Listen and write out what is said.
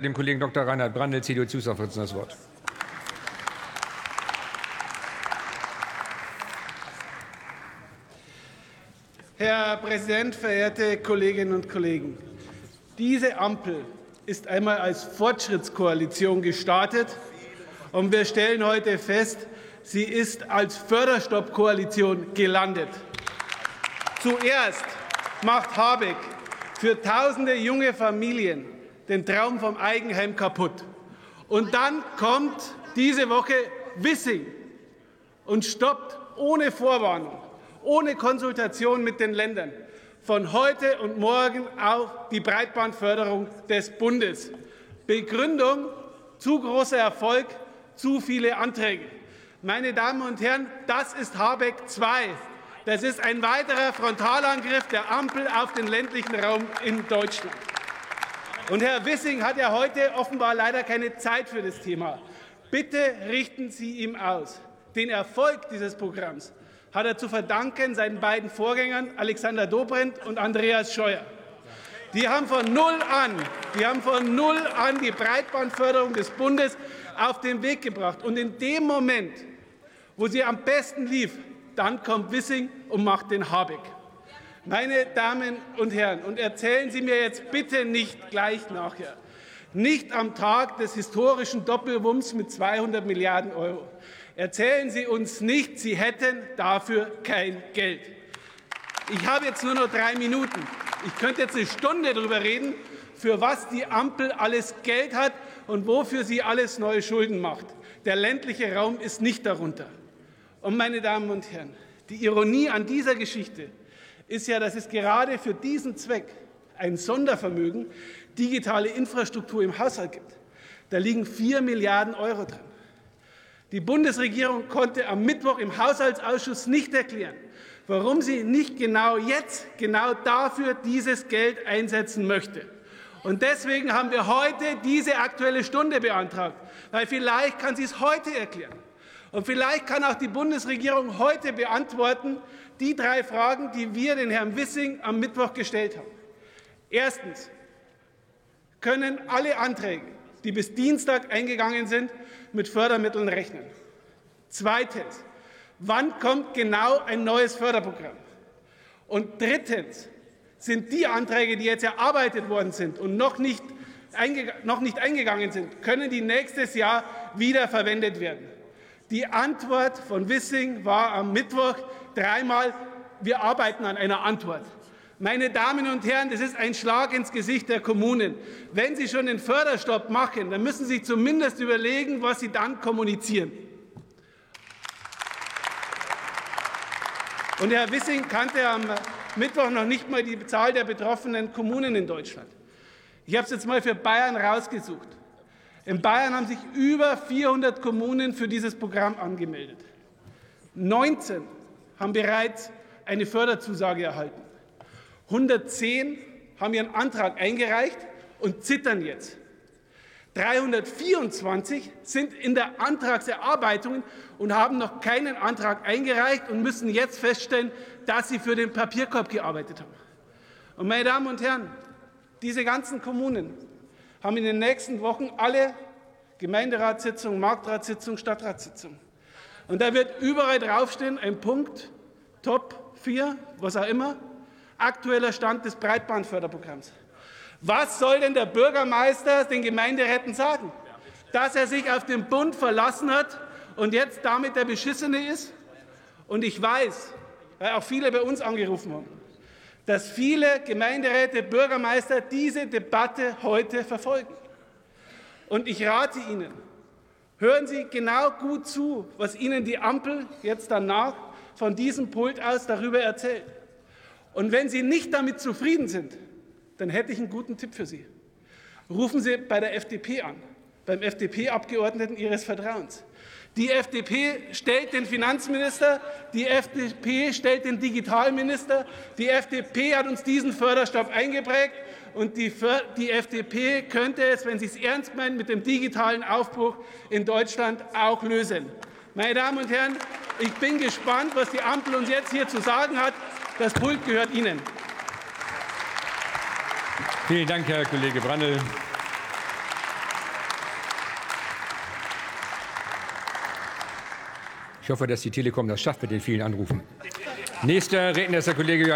dem Kollegen Dr. Reinhard Brandl, CDU-Zusatzvorsitzender, das Wort. Herr Präsident, verehrte Kolleginnen und Kollegen! Diese Ampel ist einmal als Fortschrittskoalition gestartet, und wir stellen heute fest, sie ist als Förderstoppkoalition gelandet. Zuerst macht Habeck für tausende junge Familien den Traum vom Eigenheim kaputt. Und dann kommt diese Woche Wissing und stoppt ohne Vorwarnung, ohne Konsultation mit den Ländern von heute und morgen auf die Breitbandförderung des Bundes. Begründung zu großer Erfolg, zu viele Anträge. Meine Damen und Herren, das ist Habeck II. Das ist ein weiterer Frontalangriff der Ampel auf den ländlichen Raum in Deutschland. Und Herr Wissing hat ja heute offenbar leider keine Zeit für das Thema. Bitte richten Sie ihm aus. Den Erfolg dieses Programms hat er zu verdanken seinen beiden Vorgängern Alexander Dobrindt und Andreas Scheuer. Die haben von null an, die haben von null an die Breitbandförderung des Bundes auf den Weg gebracht. Und in dem Moment, wo sie am besten lief, dann kommt Wissing und macht den Habeck. Meine Damen und Herren, und erzählen Sie mir jetzt bitte nicht gleich nachher, nicht am Tag des historischen Doppelwumms mit 200 Milliarden Euro. Erzählen Sie uns nicht, Sie hätten dafür kein Geld. Ich habe jetzt nur noch drei Minuten. Ich könnte jetzt eine Stunde darüber reden, für was die Ampel alles Geld hat und wofür sie alles neue Schulden macht. Der ländliche Raum ist nicht darunter. Und meine Damen und Herren, die Ironie an dieser Geschichte ist ja, dass es gerade für diesen Zweck ein Sondervermögen digitale Infrastruktur im Haushalt gibt. Da liegen vier Milliarden Euro drin. Die Bundesregierung konnte am Mittwoch im Haushaltsausschuss nicht erklären, warum sie nicht genau jetzt, genau dafür dieses Geld einsetzen möchte. Und deswegen haben wir heute diese Aktuelle Stunde beantragt, weil vielleicht kann sie es heute erklären. Und vielleicht kann auch die Bundesregierung heute beantworten, die drei Fragen, die wir den Herrn Wissing am Mittwoch gestellt haben. Erstens können alle Anträge, die bis Dienstag eingegangen sind, mit Fördermitteln rechnen. Zweitens, wann kommt genau ein neues Förderprogramm? Und drittens, sind die Anträge, die jetzt erarbeitet worden sind und noch nicht, noch nicht eingegangen sind, können die nächstes Jahr wieder verwendet werden. Die Antwort von Wissing war am Mittwoch dreimal, wir arbeiten an einer Antwort. Meine Damen und Herren, das ist ein Schlag ins Gesicht der Kommunen. Wenn Sie schon den Förderstopp machen, dann müssen Sie zumindest überlegen, was Sie dann kommunizieren. Und Herr Wissing kannte am Mittwoch noch nicht mal die Zahl der betroffenen Kommunen in Deutschland. Ich habe es jetzt mal für Bayern rausgesucht. In Bayern haben sich über 400 Kommunen für dieses Programm angemeldet. 19 haben bereits eine Förderzusage erhalten. 110 haben ihren Antrag eingereicht und zittern jetzt. 324 sind in der Antragserarbeitung und haben noch keinen Antrag eingereicht und müssen jetzt feststellen, dass sie für den Papierkorb gearbeitet haben. Und meine Damen und Herren, diese ganzen Kommunen haben in den nächsten Wochen alle Gemeinderatssitzungen, Marktratssitzungen, Stadtratssitzungen. Und da wird überall draufstehen, ein Punkt, Top 4, was auch immer, aktueller Stand des Breitbandförderprogramms. Was soll denn der Bürgermeister den Gemeinderäten sagen? Dass er sich auf den Bund verlassen hat und jetzt damit der Beschissene ist? Und ich weiß, weil auch viele bei uns angerufen haben, dass viele Gemeinderäte, Bürgermeister diese Debatte heute verfolgen. Und ich rate Ihnen, hören Sie genau gut zu, was Ihnen die Ampel jetzt danach von diesem Pult aus darüber erzählt. Und wenn Sie nicht damit zufrieden sind, dann hätte ich einen guten Tipp für Sie. Rufen Sie bei der FDP an, beim FDP-Abgeordneten Ihres Vertrauens. Die FDP stellt den Finanzminister, die FDP stellt den Digitalminister, die FDP hat uns diesen Förderstoff eingeprägt und die, die FDP könnte es, wenn sie es ernst meint, mit dem digitalen Aufbruch in Deutschland auch lösen. Meine Damen und Herren, ich bin gespannt, was die Ampel uns jetzt hier zu sagen hat. Das Pult gehört Ihnen. Vielen Dank, Herr Kollege Brandl. Ich hoffe, dass die Telekom das schafft mit den vielen Anrufen. Nächster Redner ist der Kollege